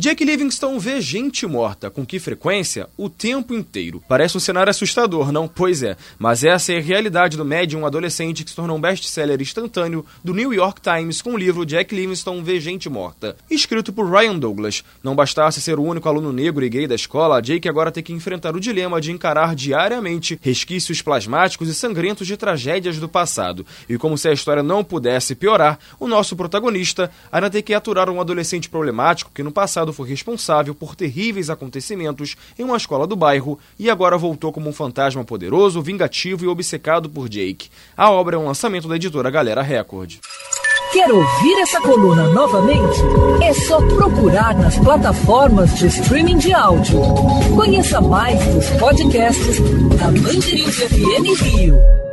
Jake Livingston vê gente morta. Com que frequência? O tempo inteiro. Parece um cenário assustador, não? Pois é. Mas essa é a realidade do médium adolescente que se tornou um best-seller instantâneo do New York Times com o livro Jack Livingston vê gente morta. Escrito por Ryan Douglas. Não bastasse ser o único aluno negro e gay da escola, Jake agora tem que enfrentar o dilema de encarar diariamente resquícios plasmáticos e sangrentos de tragédias do passado. E como se a história não pudesse piorar, o nosso protagonista ainda tem que aturar um adolescente problemático que no passado foi responsável por terríveis acontecimentos em uma escola do bairro e agora voltou como um fantasma poderoso, vingativo e obcecado por Jake. A obra é um lançamento da editora Galera Record. Quer ouvir essa coluna novamente? É só procurar nas plataformas de streaming de áudio. Conheça mais dos podcasts da Mandirinhos FM Rio.